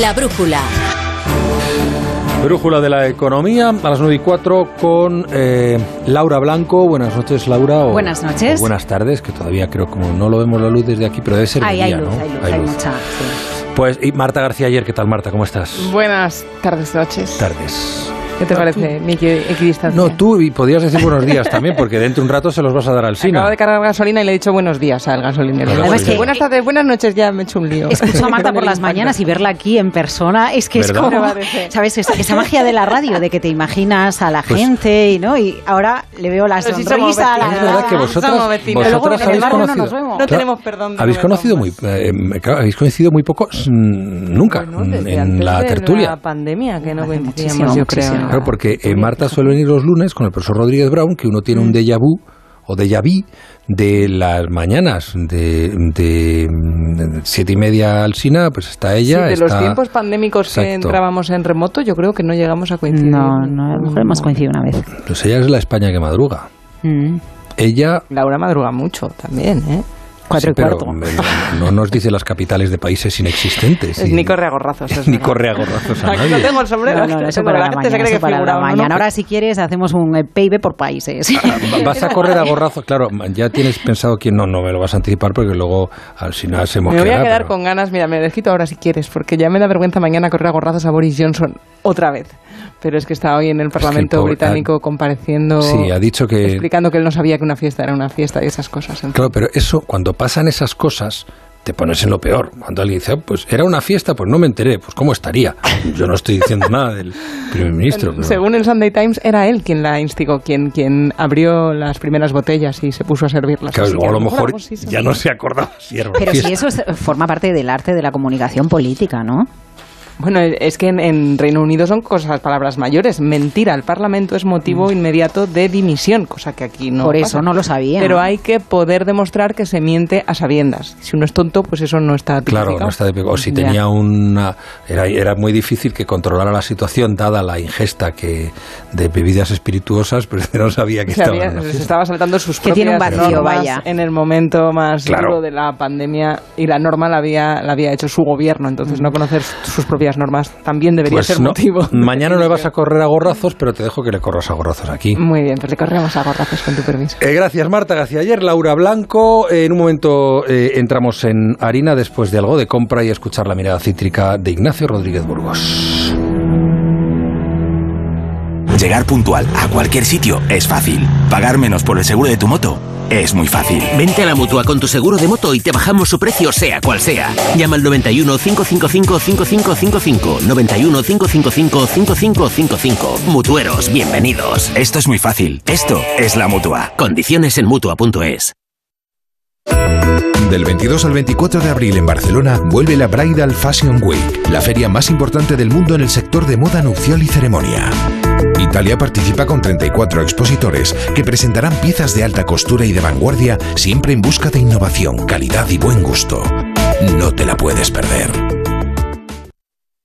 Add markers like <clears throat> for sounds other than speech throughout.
La brújula. Brújula de la economía a las 9 y 4 con eh, Laura Blanco. Buenas noches, Laura. o- Buenas noches. o buenas tardes, que todavía creo como no lo vemos la luz desde aquí, pero debe ser Hay, hay día, luz, ¿no? hay luz, hay mucha. sí. Pues y Marta García ayer, ¿qué tal Marta? ¿Cómo estás? Buenas tardes, noches. Tardes. ¿Qué te parece, mi equi- equidistancia? No, tú y podías decir buenos días también, porque dentro de un rato se los vas a dar al Sina. Acabo de cargar gasolina y le he dicho buenos días al gasolinero. Además Además que- buenas tardes, buenas noches, ya me he hecho un lío. Escucho a Marta <laughs> por las mañanas y verla aquí en persona es que es ¿Verdad? como, Me parece. ¿sabes? Esa, esa magia de la radio, de que te imaginas a la Pues- gente y no y ahora le veo la Pero si sonrisa, somos la vecinos. Es verdad que vosotras, Somos vecinos. Pero luego vosotras el habéis barrio no conocido, nos vemos. No Claro, tenemos perdón de habéis no conocido muy, eh, habéis coincidido muy poco, mm, nunca, Bueno, en la tertulia. la pandemia, que no coincidíamos, yo creo. Claro, porque eh, Marta suele venir los lunes con el profesor Rodríguez Brown, que uno tiene un déjà vu o déjà vu de las mañanas de, de, mm, siete y media al Sina, pues está Sí, ella. de los tiempos pandémicos que entrábamos en remoto, yo creo que no llegamos a coincidir. No, no, a lo mejor hemos coincidido una vez. Pues ella es la España que madruga. Mm. Ella Laura madruga mucho también, ¿eh? Cuatro Sí, y pero cuarto. no, no nos dice las capitales de países inexistentes. Es y- ni corre a gorrazos. es ni verdad. corre a gorrazos a Aquí no nadie. tengo el sombrero. No, no, eso para la la gente se mañana. cree que para la ¿no? mañana. Ahora, si quieres, hacemos un eh, PIB por países. <laughs> Vas a correr a gorrazos, claro, ya tienes pensado quién no, no me lo vas a anticipar porque luego al final se Me voy a quedar pero- con ganas, mira, me lo quito ahora si quieres, porque ya me da vergüenza mañana correr a gorrazos a Boris Johnson otra vez. Pero es que está hoy en el Parlamento pobre- británico compareciendo, Sí, ha dicho que... explicando que él no sabía que una fiesta era una fiesta y esas cosas. en fin. Claro, pero eso, cuando pasan esas cosas, te pones en lo peor. Cuando alguien dice, "Ah, pues era una fiesta, pues no me enteré, pues ¿cómo estaría? Yo no estoy diciendo nada del primer ministro. pero- Según el Sunday Times, era él quien la instigó, quien, quien abrió las primeras botellas y se puso a servirlas. Claro, luego a lo mejor ya no se acordaba si era una Pero fiesta. si eso es- forma parte del arte de la comunicación política, ¿no? Bueno, es que en, en Reino Unido son cosas, palabras mayores. Mentira, el Parlamento es motivo inmediato de dimisión, cosa que aquí no Mm. Por pasa. eso no lo sabía. Pero hay que poder demostrar que se miente a sabiendas. Si uno es tonto, pues eso no está Claro, tipificado. no está de O si Ya. tenía una. Era, era muy difícil que controlara la situación, dada la ingesta que de bebidas espirituosas, <laughs> pero no sabía que estaba se estaba saltando sus Que tiene un propias vacío, normas vaya. en el momento más Claro. duro de la pandemia y la norma la había, la había hecho su gobierno. Entonces, no conocer sus propias normas también debería Pues ser no, motivo. <laughs> mañana no le vas a correr a gorrazos, pero te dejo que le corras a gorrazos aquí. Muy bien, pues le corremos a gorrazos con tu permiso. Eh, gracias, Marta García. Ayer, Laura Blanco. Eh, en un momento eh, entramos en harina después de algo de compra y escuchar la mirada cítrica de Ignacio Rodríguez Burgos. Llegar puntual a cualquier sitio es fácil. Pagar menos por el seguro de tu moto es muy fácil. Vente a la mutua con tu seguro de moto y te bajamos su precio, sea cual sea. Llama al 91 555 5555. 91 555 5555. Mutueros, bienvenidos. Esto es muy fácil. Esto es la mutua. Condiciones en mutua.es. Del 22 al 24 de abril en Barcelona vuelve la Bridal Fashion Week, la feria más importante del mundo en el sector de moda nupcial y ceremonia. Italia participa con 34 expositores que presentarán piezas de alta costura y de vanguardia siempre en busca de innovación, calidad y buen gusto. No te la puedes perder.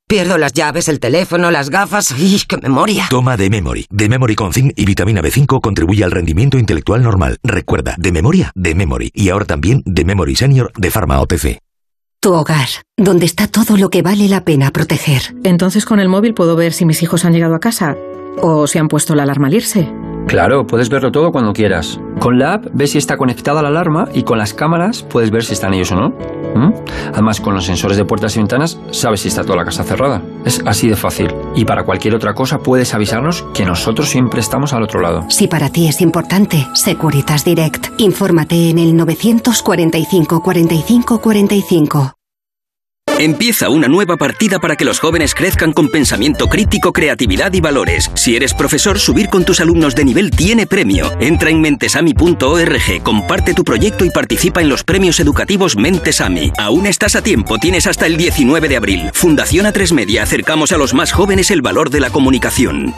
Pierdo las llaves, el teléfono, las gafas. ¡Ay, qué memoria! Toma de Memory. De Memory con zinc y vitamina B5 contribuye al rendimiento intelectual normal. Recuerda, de memoria, de Memory. Y ahora también de Memory Senior de Pharma OTC. Tu hogar, donde está todo lo que vale la pena proteger. Entonces con el móvil puedo ver si mis hijos han llegado a casa o si han puesto la alarma al irse. Claro, puedes verlo todo cuando quieras. Con la app ves si está conectada la alarma y con las cámaras puedes ver si están ellos o no. ¿Mm? Además, con los sensores de puertas y ventanas sabes si está toda la casa cerrada. Es así de fácil. Y para cualquier otra cosa puedes avisarnos que nosotros siempre estamos al otro lado. Si para ti es importante, Securitas Direct. Infórmate en el 945 45 45. Empieza una nueva partida para que los jóvenes crezcan con pensamiento crítico, creatividad y valores. Si eres profesor, subir con tus alumnos de nivel tiene premio. Entra en mentesami.org, comparte tu proyecto y participa en los premios educativos Mentesami. Aún estás a tiempo, tienes hasta el 19 de abril. Fundación A3 Media, acercamos a los más jóvenes el valor de la comunicación.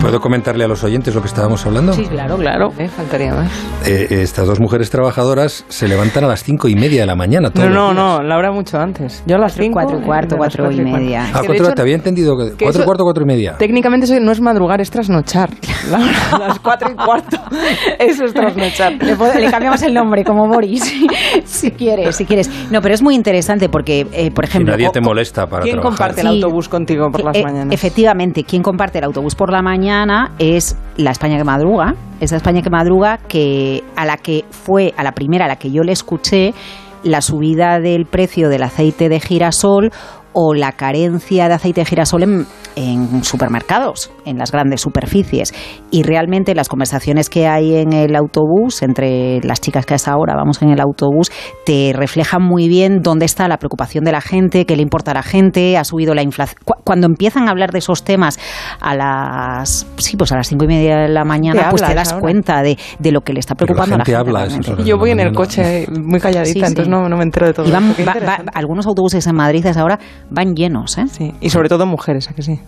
¿Puedo comentarle a los oyentes lo que estábamos hablando? Sí, claro, claro. Eh, faltaría más. Eh, estas dos mujeres trabajadoras se levantan a las cinco y media de la mañana. todos No, los no, días. no, Laura mucho antes. Yo a las 5. Cuatro y cuarto, cuatro y media. Ah, cuatro, te había entendido que, que cuatro y eso- cuarto, cuatro y media. Técnicamente eso no es madrugar, es trasnochar. <laughs> Laura, a las 4 y cuarto. <laughs> Eso es trasnochar. Le, cambiamos el nombre, como Boris, <laughs> si quieres, si quieres. No, pero es muy interesante porque, eh, por ejemplo... nadie o- te molesta para ¿Quién trabajar. comparte el autobús contigo por las Eh, mañanas? Efectivamente, quien comparte el autobús por la mañana es la España que madruga, esa España que madruga que a la que fue a la primera a la que yo le escuché la subida del precio del aceite de girasol o la carencia de aceite de girasol en, en supermercados, en las grandes superficies. Y realmente las conversaciones que hay en el autobús, entre las chicas que hasta ahora vamos en el autobús, te reflejan muy bien dónde está la preocupación de la gente, qué le importa a la gente, ha subido la inflación. Cu- Cuando empiezan a hablar de esos temas a las sí, pues a las cinco y media de la mañana, Te pues te das ahora. cuenta de, de lo que le está Pero la preocupando gente a la gente. habla. Yo voy en el coche muy calladita, Sí, sí. entonces no, no me entero de todo. Y van- va- va- algunos autobuses en Madrid a esa hora van llenos, ¿eh? Sí, y sobre todo mujeres, ¿a que sí?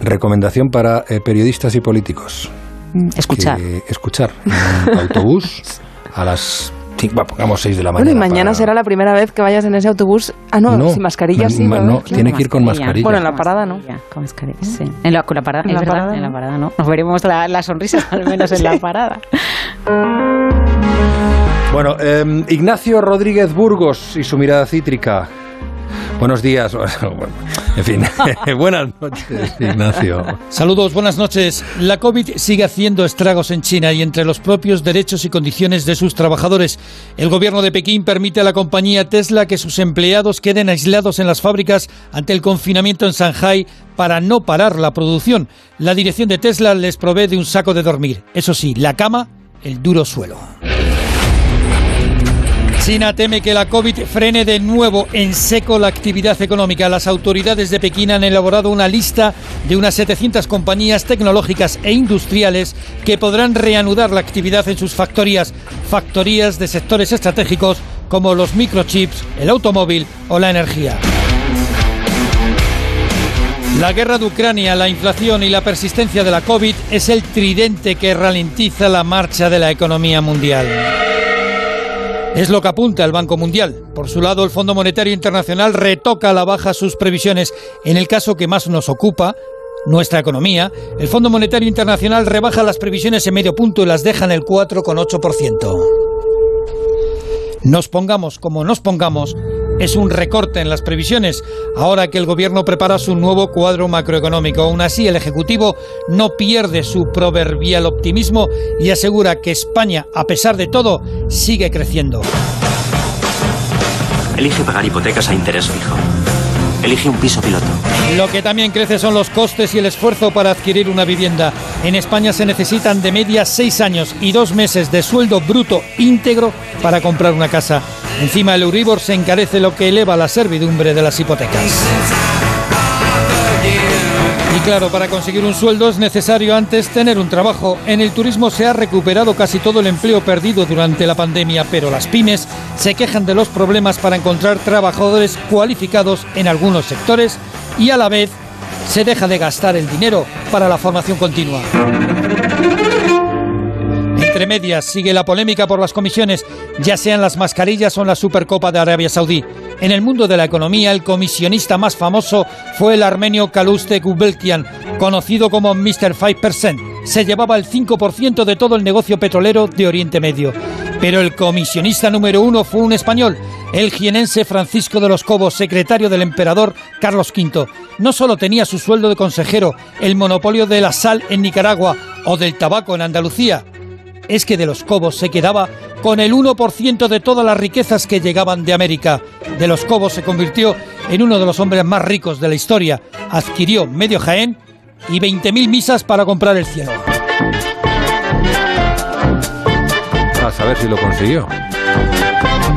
Recomendación para eh, periodistas y políticos. Escuchar. Que escuchar en un autobús a las cinco, bueno, pongamos 6 de la Bueno, mañana. y mañana para- será la primera vez que vayas en ese autobús. Ah, no, No, sin mascarilla ma- sí. ma- no, tiene que ir con mascarilla. Bueno, en la parada no. Ya, con mascarilla, sí. En la, con la parada, En es la verdad, parada, en la ¿no? parada no. Nos veremos la, la sonrisa al menos en la <laughs> parada. Bueno, eh, Ignacio Rodríguez Burgos y su mirada cítrica. Buenos días. <laughs> En fin, <laughs> buenas noches, Ignacio. Saludos, buenas noches. La COVID sigue haciendo estragos en China y entre los propios derechos y condiciones de sus trabajadores. El gobierno de Pekín permite a la compañía Tesla que sus empleados queden aislados en las fábricas ante el confinamiento en Shanghai para no parar la producción. La dirección de Tesla les provee de un saco de dormir. Eso sí, la cama, el duro suelo. China teme que la COVID frene de nuevo en seco la actividad económica. Las autoridades de Pekín han elaborado una lista de unas 700 compañías tecnológicas e industriales que podrán reanudar la actividad en sus factorías, factorías de sectores estratégicos como los microchips, el automóvil o la energía. La guerra de Ucrania, la inflación y la persistencia de la COVID es el tridente que ralentiza la marcha de la economía mundial. Es lo que apunta el Banco Mundial. Por su lado, el Fondo Monetario Internacional retoca a la baja sus previsiones. En el caso que más nos ocupa, nuestra economía, el Fondo Monetario Internacional rebaja las previsiones en medio punto y las deja en el 4,8%. Nos pongamos como nos pongamos, es un recorte en las previsiones, ahora que el Gobierno prepara su nuevo cuadro macroeconómico. Aún así, el Ejecutivo no pierde su proverbial optimismo y asegura que España, a pesar de todo, sigue creciendo. Elige pagar hipotecas a interés fijo. Elige un piso piloto. Lo que también crece son los costes y el esfuerzo para adquirir una vivienda. En España se necesitan de media seis años y dos meses de sueldo bruto íntegro para comprar una casa. Encima el Euribor se encarece lo que eleva la servidumbre de las hipotecas. Y claro, para conseguir un sueldo es necesario antes tener un trabajo. En el turismo se ha recuperado casi todo el empleo perdido durante la pandemia, pero las pymes se quejan de los problemas para encontrar trabajadores cualificados en algunos sectores y a la vez se deja de gastar el dinero para la formación continua. Entre medias sigue la polémica por las comisiones, ya sean las mascarillas o la Supercopa de Arabia Saudí. En el mundo de la economía, el comisionista más famoso fue el armenio Kaluste Gubelkian, conocido como Mr. 5%. Se llevaba el 5% de todo el negocio petrolero de Oriente Medio. Pero el comisionista número uno fue un español, el jienense Francisco de los Cobos, secretario del emperador Carlos V. No solo tenía su sueldo de consejero, el monopolio de la sal en Nicaragua o del tabaco en Andalucía, es que de los Cobos se quedaba con el 1% de todas las riquezas que llegaban de América. De los Cobos se convirtió en uno de los hombres más ricos de la historia. Adquirió medio Jaén y 20.000 misas para comprar el cielo. Saber si lo consiguió.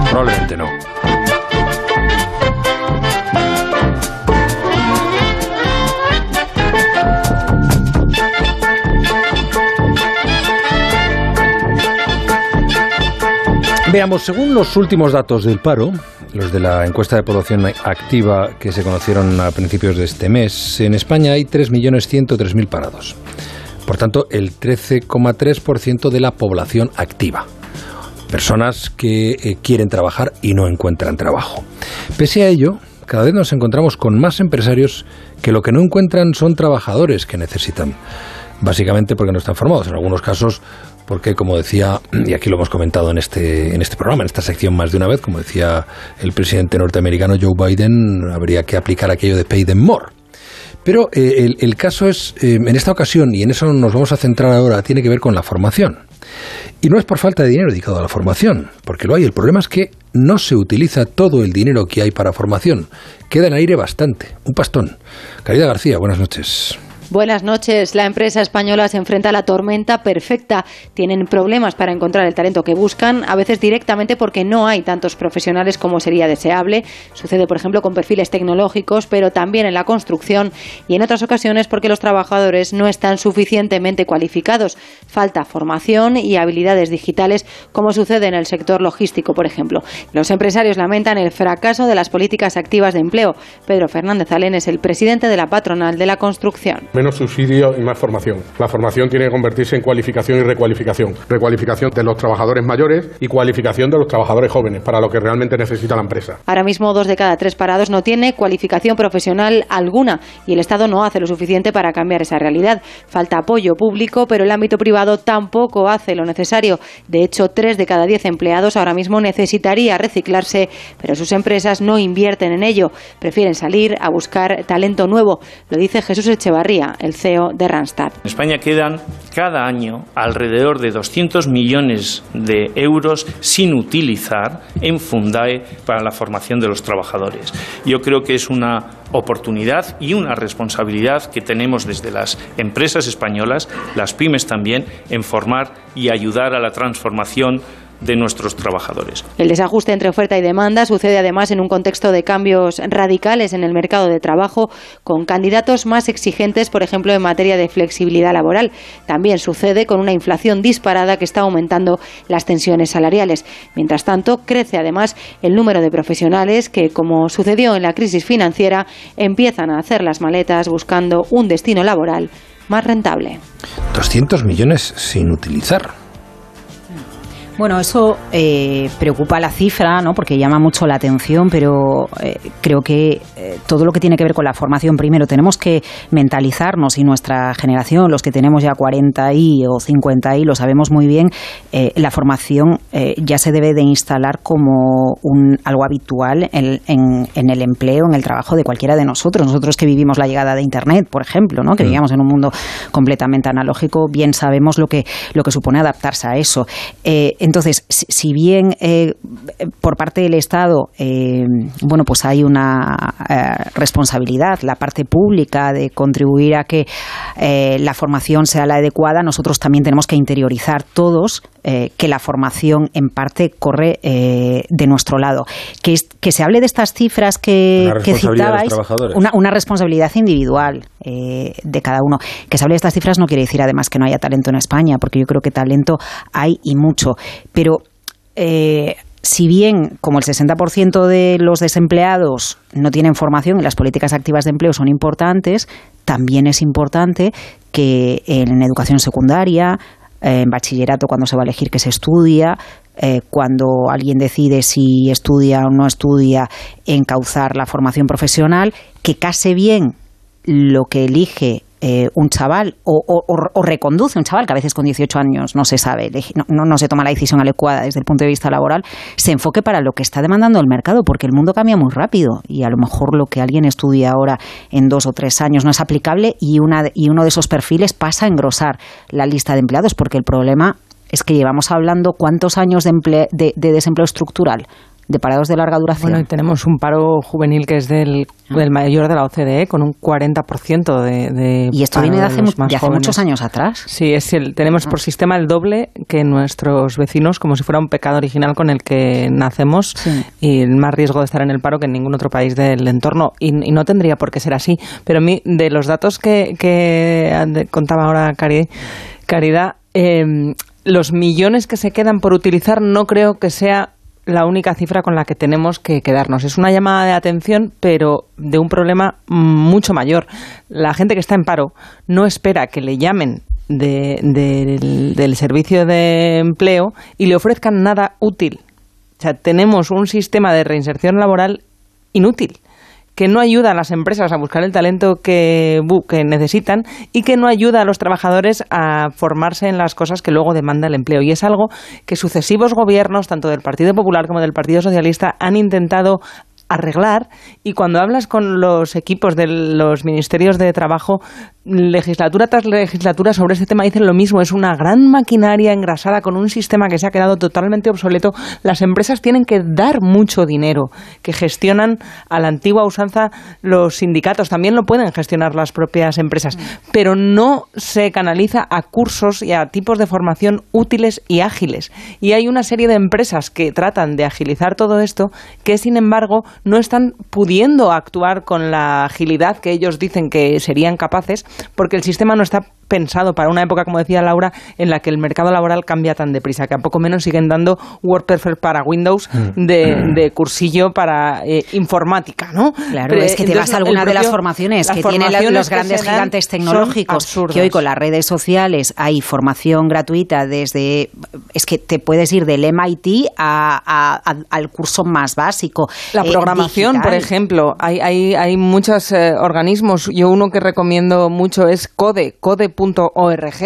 Probablemente no. Veamos, según los últimos datos del paro, los de la encuesta de población activa que se conocieron a principios de este mes, en España hay 3.103.000 parados. Por tanto, el 13,3% de la población activa. Personas que eh, quieren trabajar y no encuentran trabajo. Pese a ello, cada vez nos encontramos con más empresarios que lo que no encuentran son trabajadores que necesitan. Básicamente porque no están formados. En algunos casos porque como decía, y aquí lo hemos comentado en este, en este programa, en esta sección más de una vez, como decía el presidente norteamericano Joe Biden, habría que aplicar aquello de pay them more. Pero eh, el, caso es, eh, en esta ocasión, y en eso nos vamos a centrar ahora, tiene que ver con la formación. Y no es por falta de dinero dedicado a la formación, porque lo hay. El problema es que no se utiliza todo el dinero que hay para formación. Queda en aire bastante. Un pastón. Caridad García, buenas noches. Buenas noches. La empresa española se enfrenta a la tormenta perfecta. Tienen problemas para encontrar el talento que buscan, a veces directamente porque no hay tantos profesionales como sería deseable. Sucede, por ejemplo, con perfiles tecnológicos, pero también en la construcción y en otras ocasiones porque los trabajadores no están suficientemente cualificados. Falta formación y habilidades digitales, como sucede en el sector logístico, por ejemplo. Los empresarios lamentan el fracaso de las políticas activas de empleo. Pedro Fernández Alén es el presidente de la patronal de la construcción menos subsidio y más formación. La formación tiene que convertirse en cualificación y recualificación. Recualificación de los trabajadores mayores y cualificación de los trabajadores jóvenes, para lo que realmente necesita la empresa. Ahora mismo dos de cada tres parados no tiene cualificación profesional alguna y el Estado no hace lo suficiente para cambiar esa realidad. Falta apoyo público, pero el ámbito privado tampoco hace lo necesario. De hecho, tres de cada diez empleados ahora mismo necesitaría reciclarse, pero sus empresas no invierten en ello. Prefieren salir a buscar talento nuevo. Lo dice Jesús Echevarría, el CEO de Randstad. En España quedan cada año alrededor de 200 millones de euros sin utilizar en Fundae para la formación de los trabajadores. Yo creo que es una oportunidad y una responsabilidad que tenemos desde las empresas españolas, las pymes también, en formar y ayudar a la transformación de nuestros trabajadores. El desajuste entre oferta y demanda sucede además en un contexto de cambios radicales en el mercado de trabajo, con candidatos más exigentes, por ejemplo, en materia de flexibilidad laboral. También sucede con una inflación disparada que está aumentando las tensiones salariales. Mientras tanto, crece además el número de profesionales que, como sucedió en la crisis financiera, empiezan a hacer las maletas buscando un destino laboral más rentable. 200 millones sin utilizar. Bueno, eso eh, preocupa la cifra, ¿no? Porque llama mucho la atención, pero eh, creo que eh, todo lo que tiene que ver con la formación, primero tenemos que mentalizarnos y nuestra generación, los que tenemos ya 40 y o 50 y, lo sabemos muy bien, la formación ya se debe de instalar como un algo habitual en, en, el empleo, en el trabajo de cualquiera de nosotros. Nosotros que vivimos la llegada de Internet, por ejemplo, ¿no? Que mm. vivíamos en un mundo completamente analógico, bien sabemos lo que lo que supone adaptarse a eso. Entonces, si bien eh, por parte del Estado, eh, bueno, pues hay una eh, responsabilidad, la parte pública de contribuir a que la formación sea la adecuada, nosotros también tenemos que interiorizar todos que la formación en parte corre de nuestro lado. Que, que se hable de estas cifras que, que citabais, una, una, responsabilidad individual de cada uno. Que se hable de estas cifras no quiere decir además que no haya talento en España, porque yo creo que talento hay y mucho. Pero eh, si bien como el 60% de los desempleados no tienen formación y las políticas activas de empleo son importantes, también es importante que en educación secundaria, en bachillerato cuando se va a elegir que se estudia, eh, cuando alguien decide si estudia o no estudia, encauzar la formación profesional, que case bien lo que elige eh, un chaval o, reconduce un chaval que a veces con 18 años no se sabe, no, no, se toma la decisión adecuada desde el punto de vista laboral, se enfoque para lo que está demandando el mercado, porque el mundo cambia muy rápido y a lo mejor lo que alguien estudia ahora en dos o tres años no es aplicable y, una, y uno de esos perfiles pasa a engrosar la lista de empleados, porque el problema es que llevamos hablando cuántos años de, de desempleo estructural de parados de larga duración. Bueno, y tenemos un paro juvenil que es del, ah. mayor de la OCDE, con un 40% de, de Y esto viene de hace, muchos años atrás. Sí, es el, tenemos por sistema el doble que nuestros vecinos, como si fuera un pecado original con el que nacemos y el más riesgo de estar en el paro que en ningún otro país del entorno. Y, no tendría por qué ser así. Pero a mí, de los datos que, que contaba ahora Caridad, eh, los millones que se quedan por utilizar no creo que sea la única cifra con la que tenemos que quedarnos. Es una llamada de atención, pero de un problema mucho mayor. La gente que está en paro no espera que le llamen del servicio de empleo y le ofrezcan nada útil. O sea, tenemos un sistema de reinserción laboral inútil que no ayuda a las empresas a buscar el talento que, que, necesitan y que no ayuda a los trabajadores a formarse en las cosas que luego demanda el empleo. Y es algo que sucesivos gobiernos, tanto del Partido Popular como del Partido Socialista, han intentado arreglar y cuando hablas con los equipos de los ministerios de trabajo legislatura tras legislatura sobre este tema dicen lo mismo. Es una gran maquinaria engrasada con un sistema que se ha quedado totalmente obsoleto. Las empresas tienen que dar mucho dinero, que gestionan a la antigua usanza los sindicatos. También lo pueden gestionar las propias empresas, pero no se canaliza a cursos y a tipos de formación útiles y ágiles. Y hay una serie de empresas que tratan de agilizar todo esto que, sin embargo, no están pudiendo actuar con la agilidad que ellos dicen que serían capaces porque el sistema no está pensado para una época, como decía Laura, en la que el mercado laboral cambia tan deprisa, que a poco menos siguen dando WordPerfect para Windows Mm. de, cursillo para eh, informática, ¿no? Claro, es que te vas a alguna de las formaciones que tienen los grandes gigantes tecnológicos, que hoy con las redes sociales hay formación gratuita desde, es que te puedes ir del MIT al curso más básico. La eh, programación, por ejemplo, hay, hay, hay muchos eh, organismos, yo uno que recomiendo mucho es Code, Code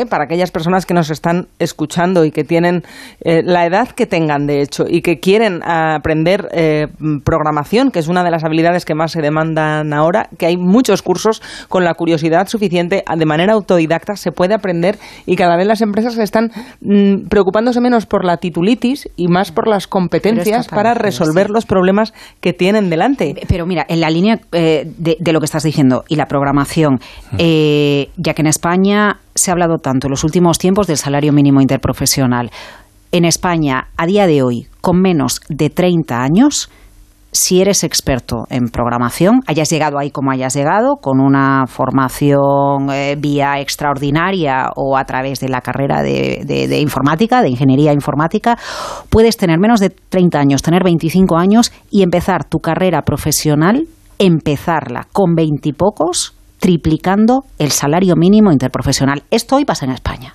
para aquellas personas que nos están escuchando y que tienen eh, la edad que tengan, de hecho, y que quieren aprender eh, programación, que es una de las habilidades que más se demandan ahora, que hay muchos cursos con la curiosidad suficiente, de manera autodidacta se puede aprender y cada vez las empresas están mm, preocupándose menos por la titulitis y más por las competencias para resolver los problemas que tienen delante. Pero mira, en la línea eh, de, lo que estás diciendo y la programación, ya que en España se ha hablado tanto en los últimos tiempos del salario mínimo interprofesional. En España, a día de hoy, con menos de 30 años, si eres experto en programación, hayas llegado ahí como hayas llegado, con una formación eh, vía extraordinaria o a través de la carrera de, informática, de ingeniería informática, puedes tener menos de 30 años, tener 25 años y empezar tu carrera profesional, empezarla con veintipocos triplicando el salario mínimo interprofesional. Esto hoy pasa en España.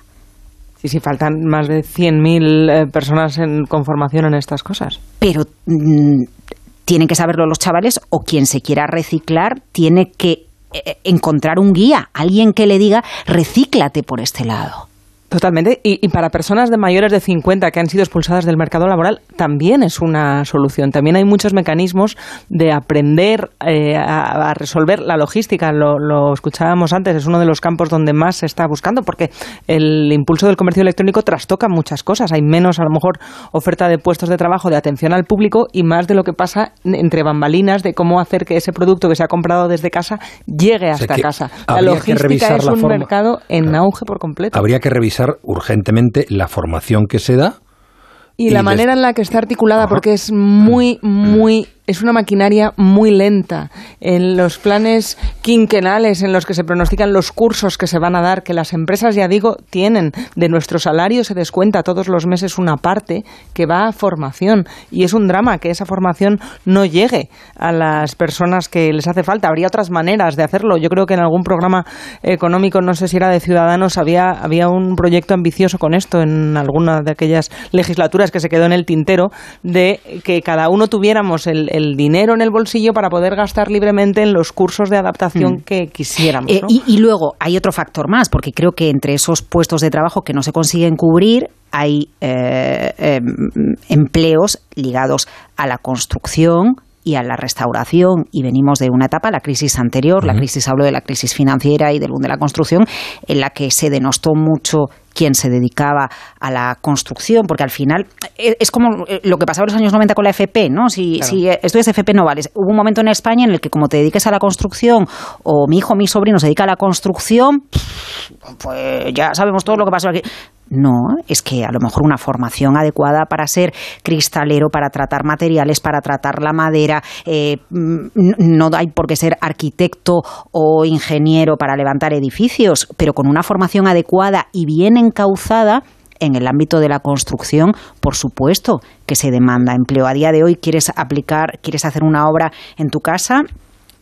Sí, sí, faltan más de 100.000 eh, personas en, con formación en estas cosas. Pero mm, tienen que saberlo los chavales o quien se quiera reciclar tiene que eh, encontrar un guía, alguien que le diga recíclate por este lado. Totalmente. Y, para personas de mayores de 50 que han sido expulsadas del mercado laboral también es una solución. También hay muchos mecanismos de aprender eh, a, resolver la logística. Lo, escuchábamos antes, es uno de los campos donde más se está buscando porque el impulso del comercio electrónico trastoca muchas cosas. Hay menos, a lo mejor, oferta de puestos de trabajo, de atención al público y más de lo que pasa entre bambalinas de cómo hacer que ese producto que se ha comprado desde casa llegue hasta casa. La logística es un mercado en auge por completo. Habría que revisar urgentemente la formación que se da. Y, la manera en la que está articulada, porque es muy, muy es una maquinaria muy lenta. En los planes quinquenales en los que se pronostican los cursos que se van a dar, que las empresas, ya digo, tienen de nuestro salario, se descuenta todos los meses una parte que va a formación. Y es un drama que esa formación no llegue a las personas que les hace falta. Habría otras maneras de hacerlo. Yo creo que en algún programa económico, no sé si era de Ciudadanos, había, había un proyecto ambicioso con esto en alguna de aquellas legislaturas que se quedó en el tintero, de que cada uno tuviéramos el el dinero en el bolsillo para poder gastar libremente en los cursos de adaptación mm. que quisiéramos. Eh, y, luego hay otro factor más, porque creo que entre esos puestos de trabajo que no se consiguen cubrir hay eh, em, empleos ligados a la construcción, y a la restauración y venimos de una etapa, la crisis anterior, la crisis hablo de la crisis financiera y del boom de la construcción, en la que se denostó mucho quien se dedicaba a la construcción, porque al final eh, es como eh, lo que pasaba en los años 90 con la FP, ¿no? Si, si estudias FP no vales. Hubo un momento en España en el que como te dediques a la construcción o mi hijo, mi sobrino se dedica a la construcción, pues ya sabemos todo lo que pasó aquí. No, es que a lo mejor una formación adecuada para ser cristalero, para tratar materiales, para tratar la madera, eh, no hay por qué ser arquitecto o ingeniero para levantar edificios, pero con una formación adecuada y bien encauzada, en el ámbito de la construcción, por supuesto que se demanda empleo. A día de hoy quieres aplicar, quieres hacer una obra en tu casa,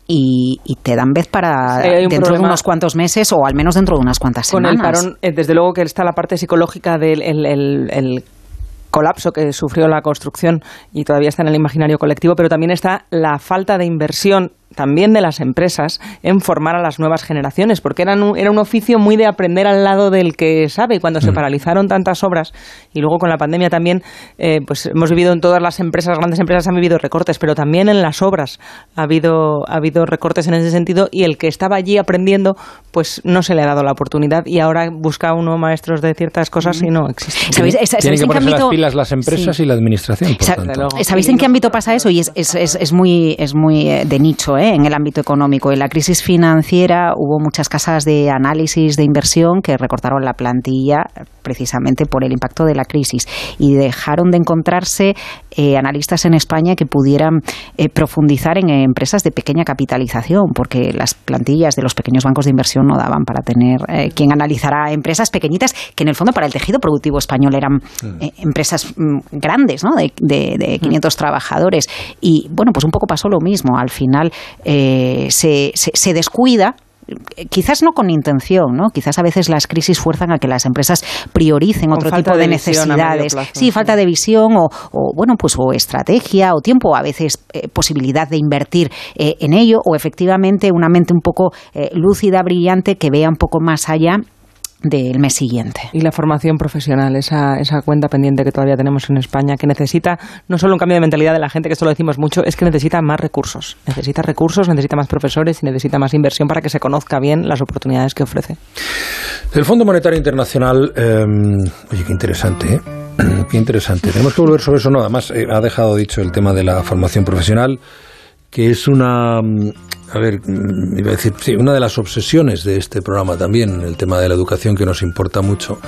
y, te dan vez para dentro de unos cuantos meses o al menos dentro de unas cuantas semanas. Con el parón, eh, desde luego que está la parte psicológica del el, colapso que sufrió la construcción y todavía está en el imaginario colectivo, pero también está la falta de inversión también de las empresas en formar a las nuevas generaciones, porque era un, era un oficio muy de aprender al lado del que sabe. Cuando se mm. paralizaron tantas obras y luego con la pandemia también, eh, pues hemos vivido en todas las empresas, las grandes empresas han vivido recortes, pero también en las obras ha habido, ha habido recortes en ese sentido y el que estaba allí aprendiendo, pues no se le ha dado la oportunidad y ahora busca uno maestros de ciertas cosas y no existe. ¿Sabéis, Tienen que ponerse las pilas las empresas y la administración. ¿Sabéis en qué ámbito pasa eso? Y es, es, es, es muy, es muy eh, de nicho, ¿eh? En el ámbito económico. En la crisis financiera hubo muchas casas de análisis de inversión que recortaron la plantilla precisamente por el impacto de la crisis y dejaron de encontrarse eh, analistas en España que pudieran eh, profundizar en empresas de pequeña capitalización, porque las plantillas de los pequeños bancos de inversión no daban para tener quien analizara empresas pequeñitas que en el fondo para el tejido productivo español eran empresas mm, grandes, ¿no? de, de, 500 mm. trabajadores. Y bueno, pues un poco pasó lo mismo. Al final eh, se, se, descuida quizás no con intención, ¿no? Quizás a veces las crisis fuerzan a que las empresas prioricen otro tipo de, necesidades. sí, falta de visión o, bueno, pues o estrategia o tiempo, a veces eh, posibilidad de invertir eh, en ello o efectivamente una mente un poco lúcida, brillante que vea un poco más allá del mes siguiente. Y la formación profesional, esa, esa cuenta pendiente que todavía tenemos en España, que necesita no solo un cambio de mentalidad de la gente, que esto lo decimos mucho, es que necesita más recursos. Necesita recursos, necesita más profesores y necesita más inversión para que se conozca bien las oportunidades que ofrece. El Fondo Monetario Internacional, em, oye, qué interesante, ¿eh? <clears throat> Qué interesante. Tenemos que volver sobre eso, no, además eh, ha dejado dicho el tema de la formación profesional, que es una a ver, mm, iba a decir, sí, una de las obsesiones de este programa también, el tema de la educación que nos importa mucho,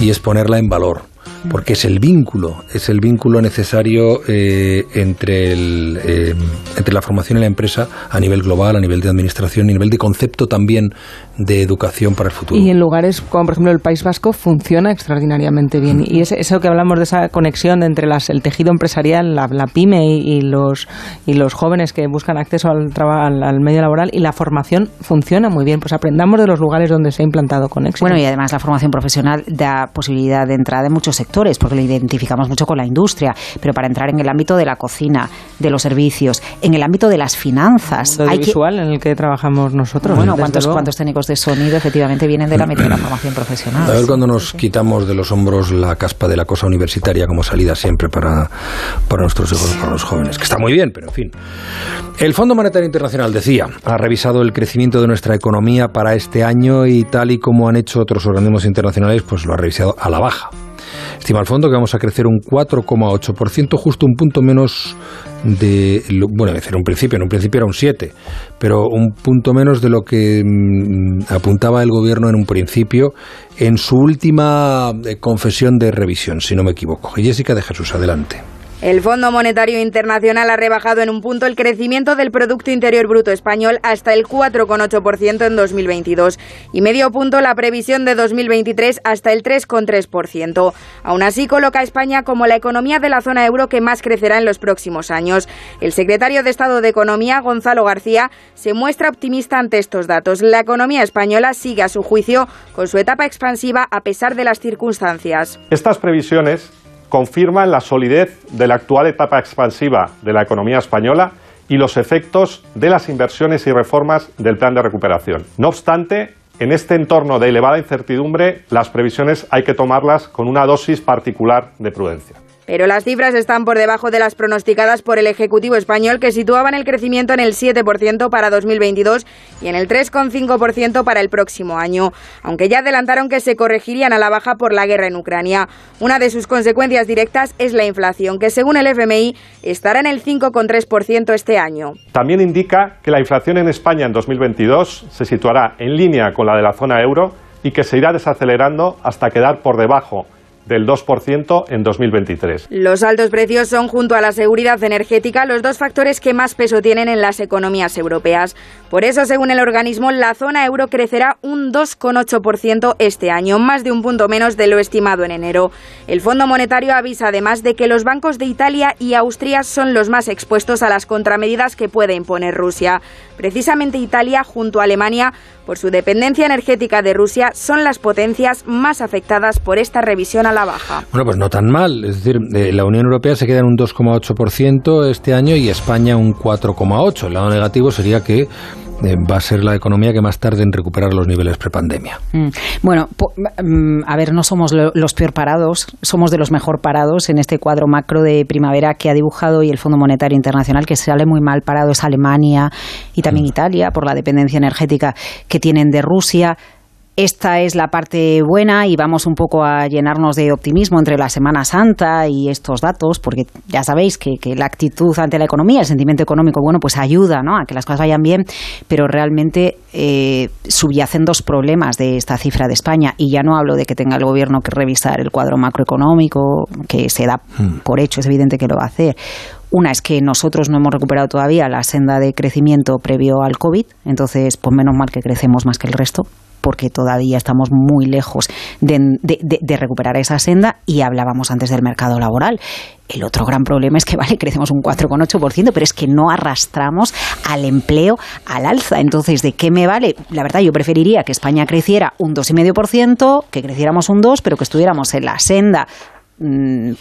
y es ponerla en valor porque es el vínculo, es el vínculo necesario eh, entre, el, eh, entre la formación y la empresa a nivel global, a nivel de administración, a nivel de concepto también de educación para el futuro. Y en lugares como por ejemplo el País Vasco funciona extraordinariamente bien. Y es eso que hablamos de esa conexión entre las, el tejido empresarial, la, pyme y, los, y los jóvenes que buscan acceso al, al, al, medio laboral y la formación funciona muy bien. Pues aprendamos de los lugares donde se ha implantado con éxito. Bueno, y además la formación profesional da posibilidad de entrada en muchos sectores porque lo identificamos mucho con la industria, pero para entrar en el ámbito de la cocina, de los servicios, en el ámbito de las finanzas. El visual en el que trabajamos nosotros. Bueno, ¿cuántos, ¿cuántos técnicos de sonido efectivamente vienen del ámbito de la formación profesional? A ver cuando nos quitamos de los hombros la caspa de la cosa universitaria como salida siempre para, para nuestros hijos, para los jóvenes, que está muy bien, pero en fin. El Fondo Monetario Internacional decía, ha revisado el crecimiento de nuestra economía para este año y tal y como han hecho otros organismos internacionales, pues lo ha revisado a la baja. Estima el fondo que vamos a crecer un 4,8%, justo un punto menos de, bueno, decir un principio, en un principio era un 7, pero un punto menos de lo que mm, apuntaba el gobierno en un principio en su última eh, confesión de revisión, si no me equivoco. Jessica de Jesús, adelante. El Fondo Monetario Internacional ha rebajado en un punto el crecimiento del Producto Interior Bruto español hasta el 4,8% en 2022 y medio punto la previsión de 2023 hasta el 3,3%. Aún así, coloca a España como la economía de la zona euro que más crecerá en los próximos años. El secretario de Estado de Economía, Gonzalo García, se muestra optimista ante estos datos. La economía española sigue, a su juicio, con su etapa expansiva a pesar de las circunstancias. Estas previsiones confirman la solidez de la actual etapa expansiva de la economía española y los efectos de las inversiones y reformas del plan de recuperación. No obstante, en este entorno de elevada incertidumbre, las previsiones hay que tomarlas con una dosis particular de prudencia. Pero las cifras están por debajo de las pronosticadas por el Ejecutivo español, que situaban el crecimiento en el 7% para 2022 y en el 3,5% para el próximo año, aunque ya adelantaron que se corregirían a la baja por la guerra en Ucrania. Una de sus consecuencias directas es la inflación, que según el FMI estará en el 5,3% este año. También indica que la inflación en España en 2022 se situará en línea con la de la zona euro y que se irá desacelerando hasta quedar por debajo del 2% en 2023. Los altos precios son, junto a la seguridad energética, los dos factores que más peso tienen en las economías europeas. Por eso, según el organismo, la zona euro crecerá un 2,8% este año, más de un punto menos de lo estimado en enero. El Fondo Monetario avisa además de que los bancos de Italia y Austria son los más expuestos a las contramedidas que puede imponer Rusia. Precisamente Italia, junto a Alemania, por su dependencia energética de Rusia, son las potencias más afectadas por esta revisión a la baja. Bueno, pues no tan mal. Es decir, eh, la Unión Europea se queda en un 2,8% este año y España un 4,8%. El lado negativo sería que eh, va a ser la economía que más tarde en recuperar los niveles prepandemia. Mm. Bueno, mm, a ver, no somos los peor parados, somos de los mejor parados en este cuadro macro de primavera que ha dibujado y el Fondo Monetario Internacional, que sale muy mal parado es Alemania y también mm. Italia por la dependencia energética que tienen de Rusia. Esta es la parte buena y vamos un poco a llenarnos de optimismo entre la Semana Santa y estos datos, porque ya sabéis que, la actitud ante la economía, el sentimiento económico, bueno, pues ayuda ¿no? a que las cosas vayan bien, pero realmente eh, subyacen dos problemas de esta cifra de España. Y ya no hablo de que tenga el gobierno que revisar el cuadro macroeconómico, que se da hmm. por hecho, es evidente que lo va a hacer. Una es que nosotros no hemos recuperado todavía la senda de crecimiento previo al COVID, entonces, pues menos mal que crecemos más que el resto, porque todavía estamos muy lejos de, recuperar esa senda y hablábamos antes del mercado laboral. El otro gran problema es que, <laughs> vale, crecemos un 4,8%, pero es que no arrastramos al empleo al alza. Entonces, ¿de qué me vale? La verdad, yo preferiría que España creciera un 2,5%, que creciéramos un 2%, pero que estuviéramos en la senda mm,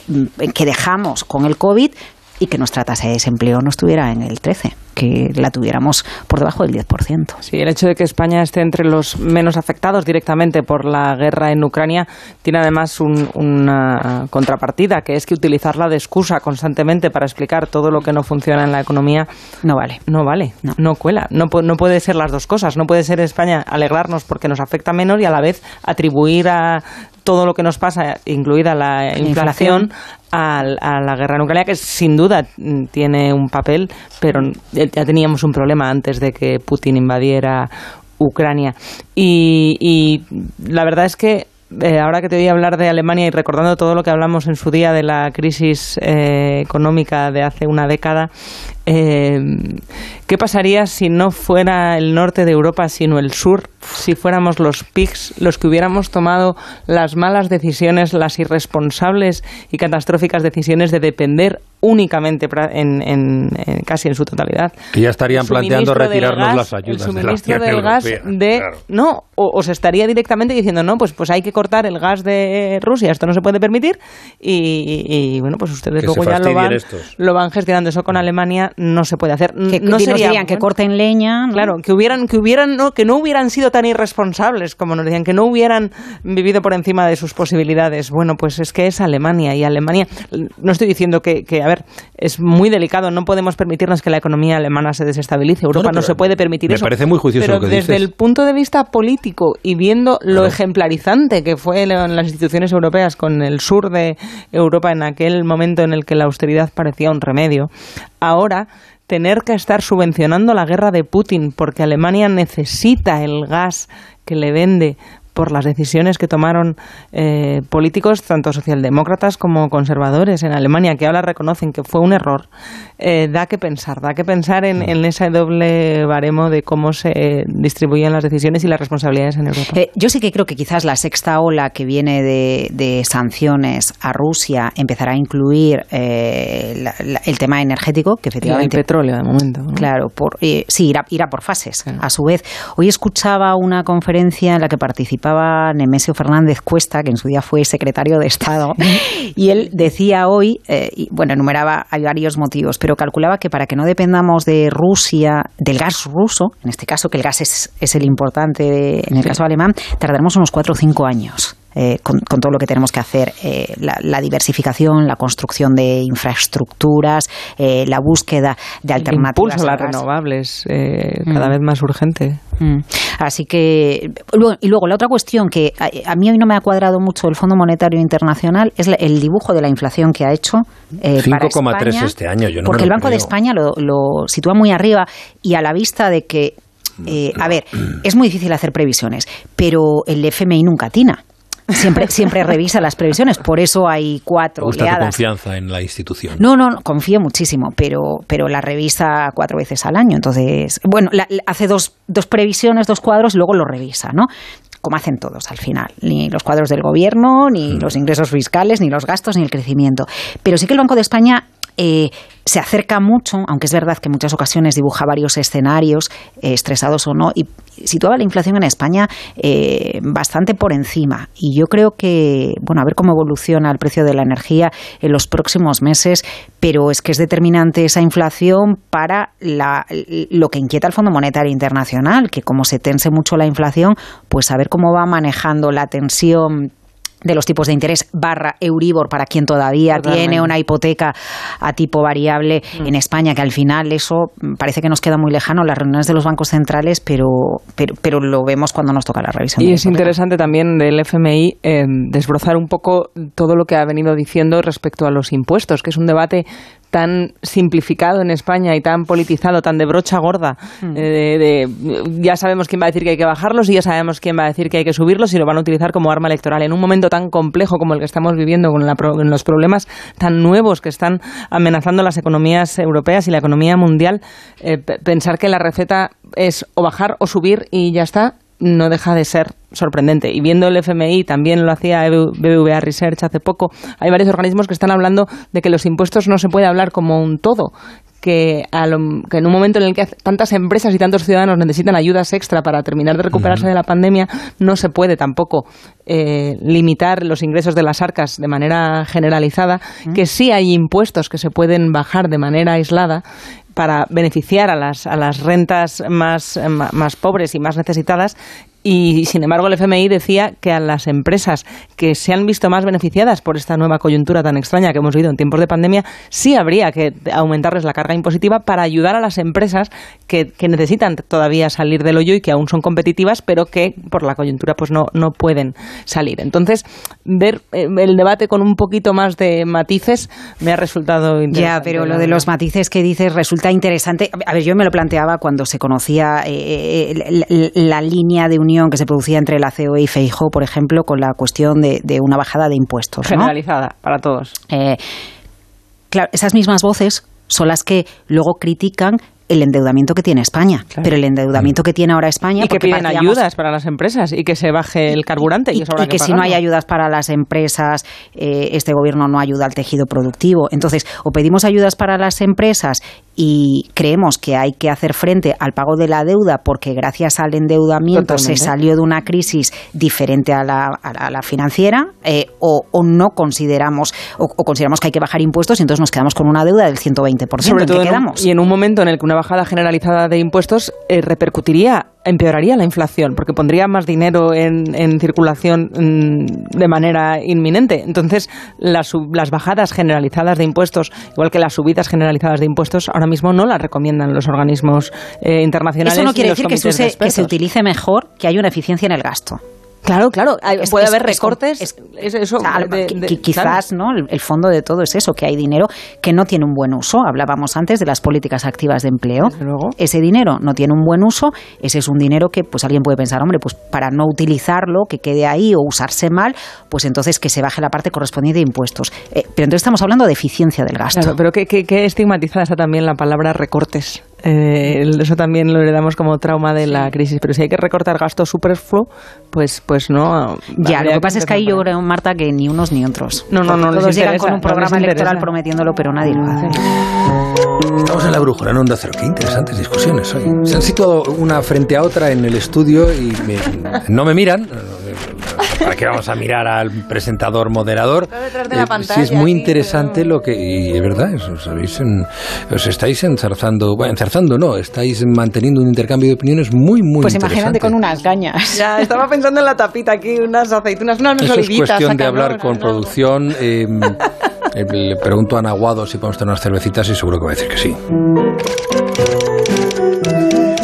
que dejamos con el COVID y que nuestra tasa de desempleo no estuviera en el 13 que la tuviéramos por debajo del 10%. Sí, el hecho de que España esté entre los menos afectados directamente por la guerra en Ucrania tiene además una contrapartida, que es que utilizarla de excusa constantemente para explicar todo lo que no funciona en la economía no vale. No vale, no, no cuela. No, no puede ser las dos cosas. No puede ser España alegrarnos porque nos afecta menos y a la vez atribuir a todo lo que nos pasa, incluida la inflación, a, a, la guerra en Ucrania, que sin duda tiene un papel, pero ya teníamos un problema antes de que Putin invadiera Ucrania. Y, la verdad es que eh, ahora que te voy a hablar de Alemania y recordando todo lo que hablamos en su día de la crisis eh, económica de hace una década, eh, ¿qué pasaría si no fuera el norte de Europa, sino el sur? Si fuéramos los PIGs los que hubiéramos tomado las malas decisiones, las irresponsables y catastróficas decisiones de depender únicamente en, casi en su totalidad. Que ya estarían planteando retirarnos las ayudas. El suministro del gas de no o, se estaría directamente diciendo no pues pues hay que cortar el gas de Rusia esto no se puede permitir y, bueno pues ustedes luego ya lo van lo van gestionando eso con Alemania no se puede hacer. Que, no serían que corten leña claro que hubieran que hubieran no que no hubieran sido tan irresponsables como nos decían que no hubieran vivido por encima de sus posibilidades. Bueno pues es que es Alemania y Alemania no estoy diciendo que, que a ver es muy delicado no podemos permitirnos que la economía alemana se desestabilice. Europa no, se puede permitir me eso. parece muy juicioso pero lo que desde el punto de vista político y viendo lo ejemplarizante que fue en las instituciones europeas con el sur de Europa en aquel momento en el que la austeridad parecía un remedio ahora tener que estar subvencionando la guerra de Putin porque Alemania necesita el gas que le vende por las decisiones que tomaron eh, políticos, tanto socialdemócratas como conservadores en Alemania, que ahora reconocen que fue un error, eh, da que pensar, da que pensar en, ese doble baremo de cómo se distribuyen las decisiones y las responsabilidades en Europa. Eh, yo sí que creo que quizás la sexta ola que viene de, sanciones a Rusia empezará a incluir el tema energético, que efectivamente... el petróleo, de momento. Claro, por, sí, irá, irá por fases. A su vez, hoy escuchaba una conferencia en la que participó participaba Nemesio Fernández Cuesta, que en su día fue secretario de Estado, <laughs> y él decía hoy, eh, bueno, enumeraba hay varios motivos, pero calculaba que para que no dependamos de Rusia, del gas ruso, en este caso, que el gas es, es el importante en el caso alemán, tardaremos unos cuatro o cinco años. Eh, con, todo lo que tenemos que hacer, eh, la, diversificación, la construcción de infraestructuras, eh, la búsqueda de alternativas. Impulso a las renovables, cada mm. vez más urgente. Mm. Así que, y luego la otra cuestión que a, mí hoy no me ha cuadrado mucho el Fondo Monetario Internacional es el dibujo de la inflación que ha hecho. 5,3 este año, yo no Porque el Banco de España lo, lo sitúa muy arriba y a la vista de que a ver, es muy difícil hacer previsiones, pero el FMI nunca atina. Siempre, siempre revisa las previsiones, por eso hay cuatro gusta oleadas. confianza en la institución. No, no, no, confío muchísimo, pero, pero la revisa cuatro veces al año. Entonces, bueno, la- la- hace dos, dos previsiones, dos cuadros y luego lo revisa, ¿no? Como hacen todos al final. Ni los cuadros del gobierno, ni los ingresos fiscales, ni los gastos, ni el crecimiento. Pero sí que el Banco de España eh, se acerca mucho, aunque es verdad que en muchas ocasiones dibuja varios escenarios, eh, estresados o no, y situaba la inflación en España eh, bastante por encima. Y yo creo que, bueno, a ver cómo evoluciona el precio de la energía en los próximos meses, pero es que es determinante esa inflación para la- lo que inquieta al Fondo Monetario Internacional, que como se tense mucho la inflación, pues a ver cómo va manejando la tensión de los tipos de interés barra Euribor para quien todavía Totalmente. tiene una hipoteca a tipo variable en España, que al final eso mm, parece que nos queda muy lejano las reuniones de los bancos centrales, pero, pero, pero lo vemos cuando nos toca la revisión. Y es hipoteca. interesante también del FMI eh, desbrozar un poco todo lo que ha venido diciendo respecto a los impuestos, que es un debate tan simplificado en España y tan politizado, tan de brocha gorda. Hmm. eh, de- de- ya sabemos quién va a decir que hay que bajarlos y ya sabemos quién va a decir que hay que subirlos y lo van a utilizar como arma electoral. En un momento tan complejo como el que estamos viviendo, con, la con los problemas tan nuevos que están amenazando las economías europeas y la economía mundial, eh, pe- pensar que la receta es o bajar o subir y ya está, no deja de ser sorprendente. Y viendo el FMI, también lo hacía BBVA Research hace poco, hay varios organismos que están hablando de que los impuestos no se puede hablar como un todo. Que, a lo- que en un momento en el que tantas empresas y tantos ciudadanos necesitan ayudas extra para terminar de recuperarse de la pandemia, no se puede tampoco eh, limitar los ingresos de las arcas de manera generalizada, que sí hay impuestos que se pueden bajar de manera aislada para beneficiar a las, a las rentas más, eh, más pobres y más necesitadas. Y sin embargo, el FMI decía que a las empresas que se han visto más beneficiadas por esta nueva coyuntura tan extraña que hemos vivido en tiempos de pandemia, sí habría que aumentarles la carga impositiva para ayudar a las empresas que, que necesitan todavía salir del hoyo y que aún son competitivas, pero que por la coyuntura pues no, no pueden salir. Entonces, ver eh, el debate con un poquito más de matices me ha resultado interesante. Ya, pero lo de los matices que dices resulta interesante. A ver, yo me lo planteaba cuando se conocía eh, eh, la, la línea de que se producía entre la COE y Feijóo, por ejemplo, con la cuestión de, de una bajada de impuestos. ¿no? Generalizada para todos. Eh, claro, esas mismas voces son las que luego critican el endeudamiento que tiene España. Pero el endeudamiento que tiene ahora España... Y que piden partíamos- ayudas para las empresas y que se baje el carburante. Y, que si no hay ayudas para las empresas, eh, este gobierno no ayuda al tejido productivo. Entonces, o pedimos ayudas para las empresas y creemos que hay que hacer frente al pago de la deuda porque gracias al endeudamiento se salió de una crisis diferente a la, a la- a la financiera, eh, o, o no consideramos, o, o consideramos que hay que bajar impuestos y entonces nos quedamos con una deuda del 120%. Sobre ¿En todo qué en un- quedamos? y en un momento en el que una bajada generalizada de impuestos eh, repercutiría, empeoraría la inflación, porque pondría más dinero en, en circulación mm, de manera inminente. Entonces, las, las bajadas generalizadas de impuestos, igual que las subidas generalizadas de impuestos, ahora mismo no las recomiendan los organismos eh, internacionales. Eso no quiere decir que se, use- que se utilice mejor, que haya una eficiencia en el gasto. Claro, claro, hay- Es- puede es- haber recortes. es- es eso, o sea, de- qui- de- qui- quizás no el, el fondo de todo es eso que hay dinero que no tiene un buen uso. Hablábamos antes de las políticas activas de empleo. Ese dinero no tiene un buen uso. Ese es un dinero que pues alguien puede pensar hombre pues para no utilizarlo que quede ahí o usarse mal pues entonces que se baje la parte correspondiente de impuestos. Eh, pero entonces estamos hablando de eficiencia del gasto. Claro, pero qué, qué- qué estigmatizada está también la palabra recortes. Eh, eso también lo heredamos como trauma de la crisis. Pero si hay que recortar gasto superfluo, pues, pues no. ya, lo que pasa es que ahí yo creo, Marta, que ni unos ni otros. No, no, no les Todos llegan interesa, con un no programa electoral interesa. prometiéndolo, pero nadie lo hace. Estamos en la brújula, en Onda Cero. Qué interesantes discusiones hoy. Se han situado una frente a otra en el estudio y me- no me miran. ¿Para qué vamos a mirar al presentador moderador? de la Eh, pantalla, sí, es muy aquí, interesante lo que. Y es verdad, eso, os, habéis en- os estáis enzarzando. Bueno, enzarzando no, estáis manteniendo un intercambio de opiniones muy, muy Pues interesante. imagínate con unas gañas. Ya, estaba pensando en la tapita aquí, unas aceitunas, no, unas Eso es olivitas. cuestión de hablar con no, no. producción. eh, <laughs> eh, le pregunto a Naguado si podemos tener unas cervecitas y seguro que va a decir que sí.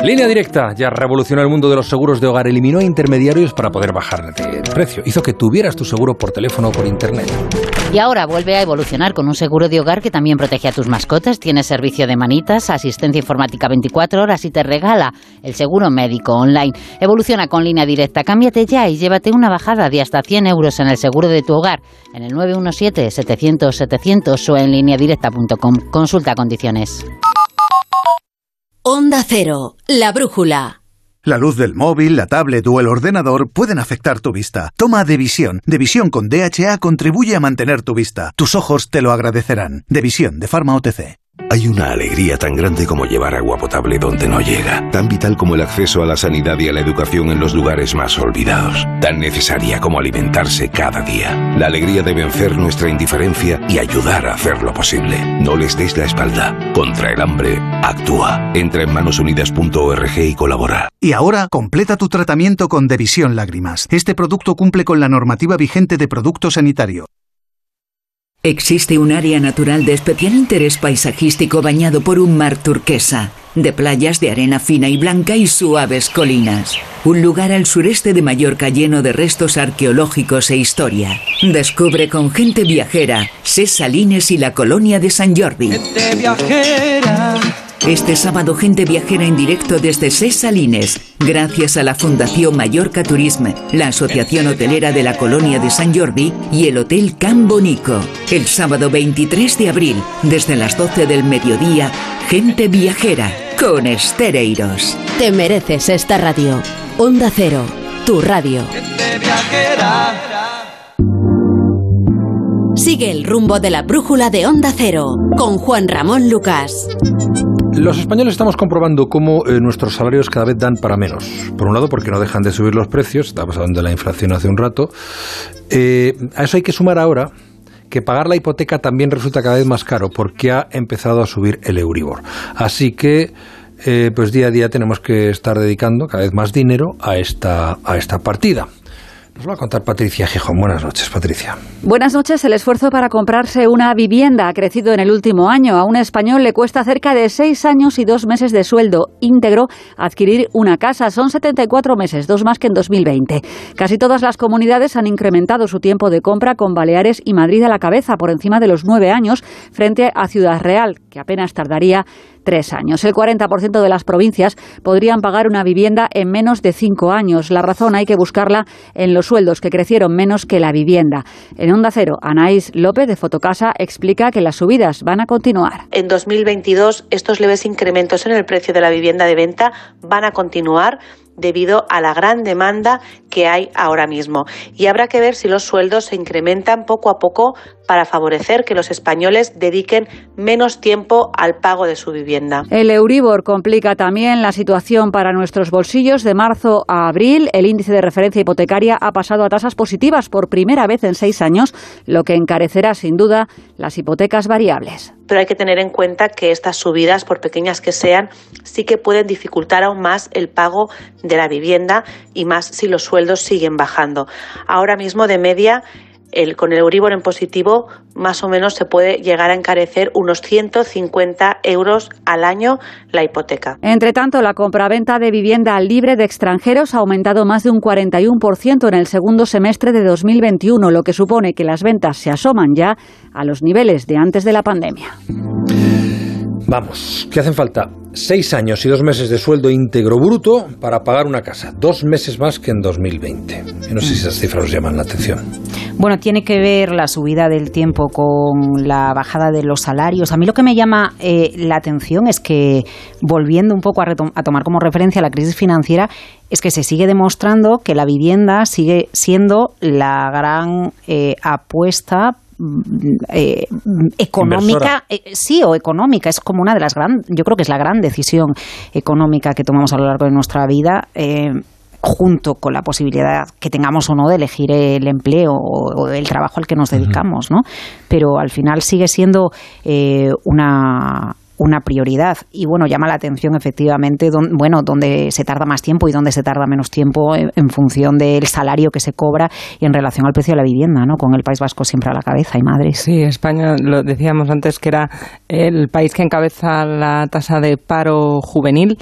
Línea directa ya revolucionó el mundo de los seguros de hogar, eliminó intermediarios para poder bajar de precio, hizo que tuvieras tu seguro por teléfono o por internet. Y ahora vuelve a evolucionar con un seguro de hogar que también protege a tus mascotas, tiene servicio de manitas, asistencia informática 24 horas y te regala el seguro médico online. Evoluciona con línea directa, cámbiate ya y llévate una bajada de hasta 100 euros en el seguro de tu hogar en el 917-700-700 o en lineadirecta.com. Consulta condiciones. Onda Cero, la brújula. La luz del móvil, la tablet o el ordenador pueden afectar tu vista. Toma Devisión. Devisión con DHA contribuye a mantener tu vista. Tus ojos te lo agradecerán. Devisión de Pharma OTC. Hay una alegría tan grande como llevar agua potable donde no llega, tan vital como el acceso a la sanidad y a la educación en los lugares más olvidados, tan necesaria como alimentarse cada día. La alegría de vencer nuestra indiferencia y ayudar a hacerlo posible. No les des la espalda. Contra el hambre, actúa. Entra en manosunidas.org y colabora. Y ahora completa tu tratamiento con Devisión Lágrimas. Este producto cumple con la normativa vigente de producto sanitario. Existe un área natural de especial interés paisajístico bañado por un mar turquesa, de playas de arena fina y blanca y suaves colinas. Un lugar al sureste de Mallorca lleno de restos arqueológicos e historia. Descubre con gente viajera, Ses y la colonia de San Jordi. Este sábado, gente viajera en directo desde Ses Salines, gracias a la Fundación Mallorca Turisme, la Asociación Hotelera de la Colonia de San Jordi y el Hotel Can Bonico. El sábado 23 de abril, desde las 12 del mediodía, gente viajera con Estereiros. Te mereces esta radio. Onda Cero, tu radio. Sigue el rumbo de la brújula de Onda Cero con Juan Ramón Lucas. Los españoles estamos comprobando cómo eh, nuestros salarios cada vez dan para menos. Por un lado, porque no dejan de subir los precios, estábamos hablando de la inflación hace un rato. Eh, a eso hay que sumar ahora que pagar la hipoteca también resulta cada vez más caro porque ha empezado a subir el Euribor. Así que eh, pues día a día tenemos que estar dedicando cada vez más dinero a esta, a esta partida. Nos va a contar Patricia Gijón. Buenas noches, Patricia. Buenas noches. El esfuerzo para comprarse una vivienda ha crecido en el último año. A un español le cuesta cerca de seis años y dos meses de sueldo íntegro adquirir una casa. Son 74 meses, dos más que en 2020. Casi todas las comunidades han incrementado su tiempo de compra con Baleares y Madrid a la cabeza, por encima de los nueve años, frente a Ciudad Real, que apenas tardaría tres años. El 40% de las provincias podrían pagar una vivienda en menos de cinco años. La razón hay que buscarla en los sueldos, que crecieron menos que la vivienda. En Onda Cero, Anaís López de Fotocasa explica que las subidas van a continuar. En 2022, estos leves incrementos en el precio de la vivienda de venta van a continuar debido a la gran demanda que hay ahora mismo. Y habrá que ver si los sueldos se incrementan poco a poco para favorecer que los españoles dediquen menos tiempo al pago de su vivienda. El Euribor complica también la situación para nuestros bolsillos. De marzo a abril, el índice de referencia hipotecaria ha pasado a tasas positivas por primera vez en seis años, lo que encarecerá sin duda las hipotecas variables. Pero hay que tener en cuenta que estas subidas, por pequeñas que sean, sí que pueden dificultar aún más el pago de la vivienda y más si los sueldos siguen bajando. Ahora mismo, de media, el, con el Euribor en positivo, más o menos se puede llegar a encarecer unos 150 euros al año la hipoteca. Entre tanto, la compraventa de vivienda libre de extranjeros ha aumentado más de un 41% en el segundo semestre de 2021, lo que supone que las ventas se asoman ya a los niveles de antes de la pandemia. Vamos, ¿qué hacen falta? Seis años y dos meses de sueldo íntegro bruto para pagar una casa. Dos meses más que en 2020. Yo no sé si esas cifras os llaman la atención. Bueno, tiene que ver la subida del tiempo con la bajada de los salarios. A mí lo que me llama eh, la atención es que, volviendo un poco a, a tomar como referencia la crisis financiera, es que se sigue demostrando que la vivienda sigue siendo la gran eh, apuesta eh, económica, eh, sí, o económica, es como una de las grandes, yo creo que es la gran decisión económica que tomamos a lo largo de nuestra vida. Eh, junto con la posibilidad que tengamos o no de elegir el empleo o, el trabajo al que nos dedicamos, ¿no? Pero al final sigue siendo una, una prioridad. Y bueno, llama la atención efectivamente, bueno, donde se tarda más tiempo y donde se tarda menos tiempo en, función del salario que se cobra y en relación al precio de la vivienda, ¿no? Con el País Vasco siempre a la cabeza y Madrid. Sí, España, lo decíamos antes, que era el país que encabeza la tasa de paro juvenil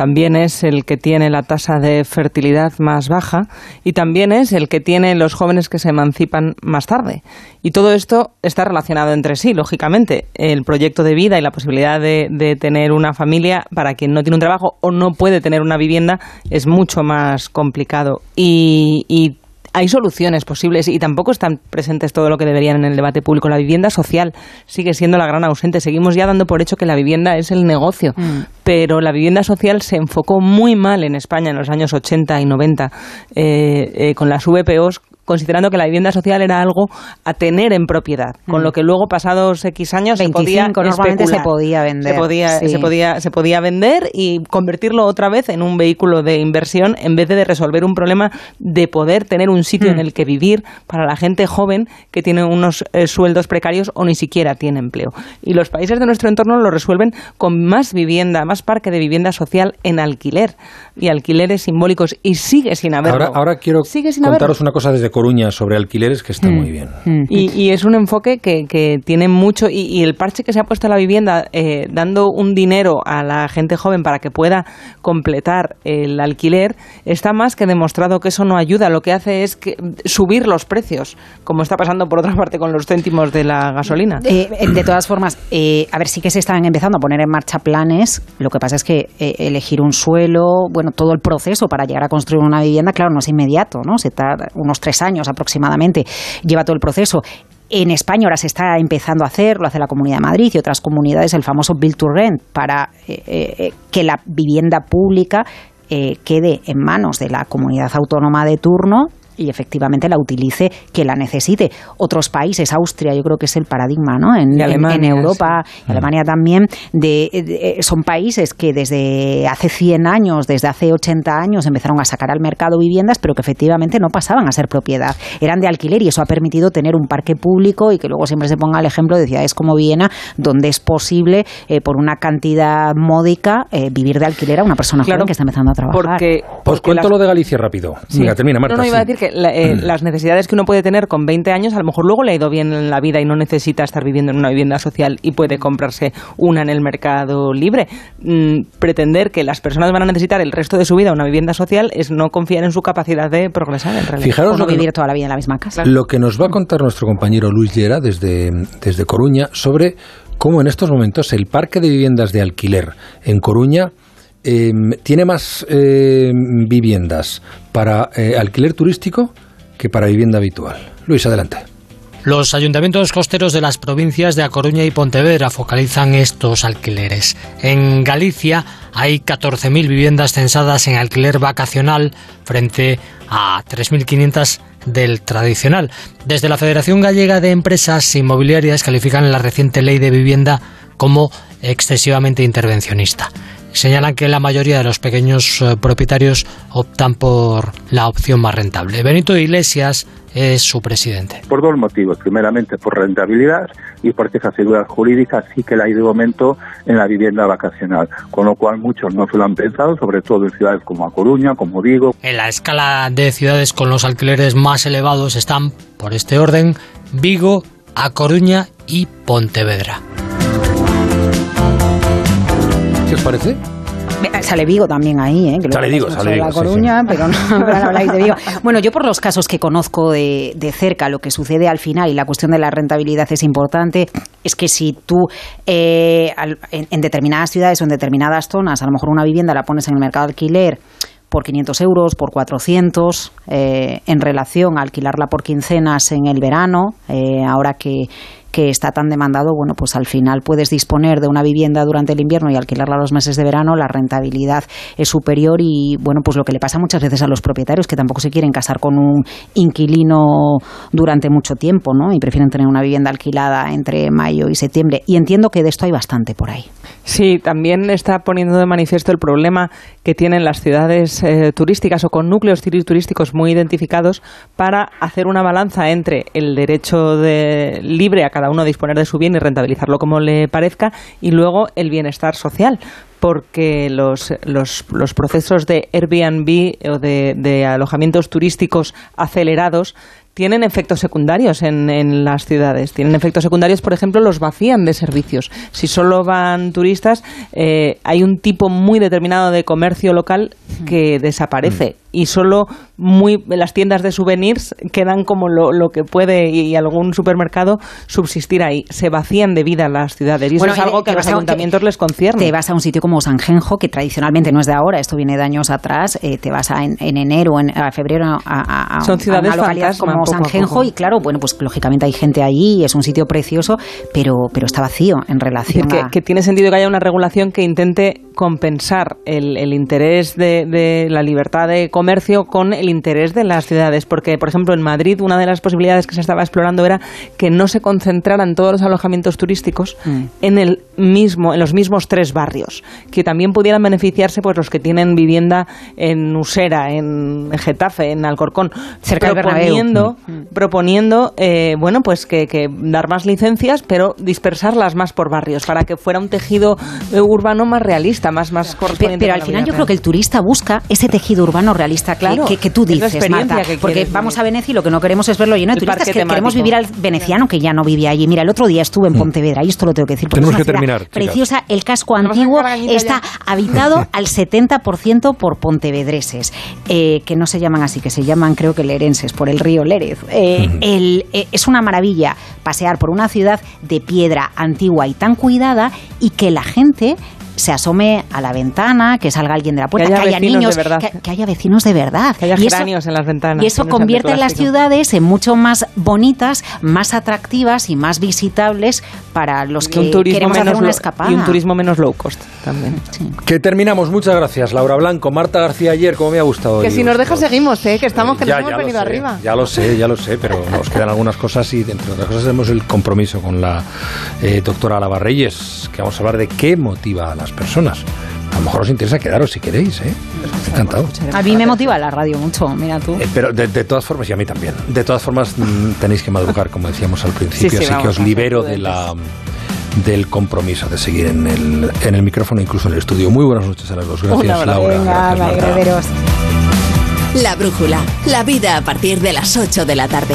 también es el que tiene la tasa de fertilidad más baja y también es el que tiene los jóvenes que se emancipan más tarde. Y todo esto está relacionado entre sí, lógicamente. El proyecto de vida y la posibilidad de, tener una familia para quien no tiene un trabajo o no puede tener una vivienda es mucho más complicado. Y hay soluciones posibles y tampoco están presentes todo lo que deberían en el debate público. La vivienda social sigue siendo la gran ausente. Seguimos ya dando por hecho que la vivienda es el negocio, Mm. pero la vivienda social se enfocó muy mal en España en los años 80 y 90 eh, eh, con las VPOs considerando que la vivienda social era algo a tener en propiedad, con Mm. lo que luego pasados X años se podía 25 normalmente se podía vender, Se podía, sí. se podía, se podía vender y convertirlo otra vez en un vehículo de inversión en vez de resolver un problema de poder tener un sitio Mm. en el que vivir para la gente joven que tiene unos eh, sueldos precarios o ni siquiera tiene empleo. Y los países de nuestro entorno lo resuelven con más vivienda, más parque de vivienda social en alquiler y alquileres simbólicos y sigue sin haberlo. Ahora, ahora quiero Sigue sin contaros haberlo. una cosa desde Coruña sobre alquileres que está Mm. muy bien. Y, y es un enfoque que, que tiene mucho, y, y el parche que se ha puesto a la vivienda, eh, dando un dinero a la gente joven para que pueda completar el alquiler, está más que demostrado que eso no ayuda. Lo que hace es que subir los precios, como está pasando por otra parte con los céntimos de la gasolina. Eh, eh, de todas formas, eh, a ver, sí que se están empezando a poner en marcha planes. Lo que pasa es que eh, elegir un suelo, bueno, todo el proceso para llegar a construir una vivienda, claro, no es inmediato, ¿no? Se tarda unos tres años aproximadamente, lleva todo el proceso. En España ahora se está empezando a hacer, lo hace la Comunidad de Madrid y otras comunidades, el famoso Build to Rent, para eh, eh, que la vivienda pública eh, quede en manos de la comunidad autónoma de turno y efectivamente la utilice que la necesite. Otros países, Austria, yo creo que es el paradigma, ¿no? En, Alemania, en Europa, sí. y Alemania también, de, de- son países que desde hace 100 años, desde hace 80 años empezaron a sacar al mercado viviendas, pero que efectivamente no pasaban a ser propiedad, eran de alquiler y eso ha permitido tener un parque público y que luego siempre se ponga el ejemplo de ciudades como Viena, donde es posible eh, por una cantidad módica eh, vivir de alquiler a una persona Claro, joven que está empezando a trabajar. porque- Os cuento lo de Galicia rápido. Sí. Venga, termina, Marta. No, no, iba sí. a decir que la- eh, las necesidades que uno puede tener con 20 años, a lo mejor luego le ha ido bien en la vida y no necesita estar viviendo en una vivienda social y puede comprarse una en el mercado libre. Mm, pretender que las personas van a necesitar el resto de su vida una vivienda social es no confiar en su capacidad de progresar en realidad. Fijaros o no lo que- vivir toda la vida en la misma casa. Lo que nos va a contar nuestro compañero Luis Llera desde, desde Coruña sobre cómo en estos momentos el parque de viviendas de alquiler en Coruña eh, tiene más eh, viviendas para eh, alquiler turístico que para vivienda habitual. Luis, adelante. Los ayuntamientos costeros de las provincias de A Coruña y Pontevedra focalizan estos alquileres. En Galicia hay 14.000 viviendas censadas en alquiler vacacional frente a 3.500 del tradicional. Desde la Federación Gallega de Empresas Inmobiliarias califican la reciente ley de vivienda como excesivamente intervencionista. Señalan que la mayoría de los pequeños eh, propietarios optan por la opción más rentable. Benito Iglesias es su presidente. Por dos motivos. Primeramente, por rentabilidad y porque esa seguridad jurídica sí que la hay de momento en la vivienda vacacional. Con lo cual, muchos no se lo han pensado, sobre todo en ciudades como A Coruña, como Vigo. En la escala de ciudades con los alquileres más elevados están, por este orden, Vigo, A Coruña y Pontevedra. ¿Qué os parece? Eh, Sale Vigo también ahí, ¿eh? que Sale Vigo, sale Vigo, La sí, Coruña, pero no, pero <laughs> no habláis de Vigo. <laughs> Bueno, yo por los casos que conozco de, de cerca, lo que sucede al final y la cuestión de la rentabilidad es importante, es que si tú eh, en determinadas ciudades o en determinadas zonas, a lo mejor una vivienda la pones en el mercado de alquiler por 500 euros, por 400, eh, en relación a alquilarla por quincenas en el verano, eh, ahora que, que está tan demandado, bueno, pues al final puedes disponer de una vivienda durante el invierno y alquilarla los meses de verano, la rentabilidad es superior y, bueno, pues lo que le pasa muchas veces a los propietarios que tampoco se quieren casar con un inquilino durante mucho tiempo, ¿no? Y prefieren tener una vivienda alquilada entre mayo y septiembre. Y entiendo que de esto hay bastante por ahí. Sí, también está poniendo de manifiesto el problema que tienen las ciudades eh, turísticas o con núcleos turísticos muy identificados para hacer una balanza entre el derecho de, libre a cada uno disponer de su bien y rentabilizarlo como le parezca y luego el bienestar social. Porque los, los, los procesos de Airbnb o de, de alojamientos turísticos acelerados tienen efectos secundarios en, en, las ciudades. Tienen efectos secundarios, por ejemplo, los vacían de servicios. Si solo van turistas, eh, hay un tipo muy determinado de comercio local que desaparece y solo muy las tiendas de souvenirs quedan como lo, lo que puede y, algún supermercado subsistir ahí. Se vacían de vida las ciudades y eso es algo que a los ayuntamientos les concierne. Te vas a un sitio como Sanjenjo, que tradicionalmente no es de ahora, esto viene de años atrás, eh, te vas a, en, en, enero, en a febrero a, a, Son ciudades una localidad como Sanjenjo y claro, bueno, pues lógicamente hay gente allí, es un sitio precioso, pero, pero está vacío en relación que, tiene sentido que haya una regulación que intente compensar el, el interés de, de la libertad de comercio con el interés de las ciudades, porque por ejemplo en Madrid una de las posibilidades que se estaba explorando era que no se concentraran todos los alojamientos turísticos mm. en el mismo, en los mismos tres barrios, que también pudieran beneficiarse pues los que tienen vivienda en Usera, en Getafe, en Alcorcón, cerca proponiendo, mm. proponiendo eh, bueno pues que, que, dar más licencias, pero dispersarlas más por barrios para que fuera un tejido eh, urbano más realista, más más correspondiente. Pero, pero al final yo creo que el turista busca ese tejido urbano realista, claro, que, que, tú dices, Marta, que porque vamos a Venecia y lo que no queremos es verlo lleno de turistas, que temático. queremos vivir al veneciano que ya no vivía allí. Mira, el otro día estuve en Pontevedra y esto lo tengo que decir porque Tenemos es una que terminar, preciosa. El casco antiguo está habitado <laughs> al 70% por pontevedreses, eh, que no se llaman así, que se llaman creo que lerenses, por el río Lérez. Eh, el, eh, es una maravilla pasear por una ciudad de piedra antigua y tan cuidada y que la gente se asome a la ventana, que salga alguien de la puerta, que haya, que haya niños, de verdad. Que, que, haya vecinos de verdad. Que haya y geranios eso, en las ventanas. Y eso convierte las ciudades en mucho más bonitas, más atractivas y más visitables para los que un turismo queremos menos hacer una escapada. Y un turismo menos low cost también. Sí. Que terminamos. Muchas gracias, Laura Blanco, Marta García ayer, como me ha gustado. Que si nos dejas seguimos, ¿eh? que estamos, que ya, nos hemos venido sé, arriba. Ya lo sé, ya lo sé, pero nos quedan algunas cosas y entre otras cosas tenemos el compromiso con la eh, doctora Alaba Reyes, que vamos a hablar de qué motiva a las personas. A lo mejor os interesa quedaros si queréis, ¿eh? Encantado. A mí me motiva la radio mucho, mira tú. Eh, pero de, de, todas formas, y a mí también. De todas formas, mm, tenéis que madrugar, como decíamos al principio, sí, sí, así vamos, que os libero de la del compromiso de seguir en el, en el micrófono, incluso en el estudio. Muy buenas noches a las dos. Gracias, Una Laura. Venga, Gracias, Marta. La brújula, la vida a partir de las 8 de la tarde.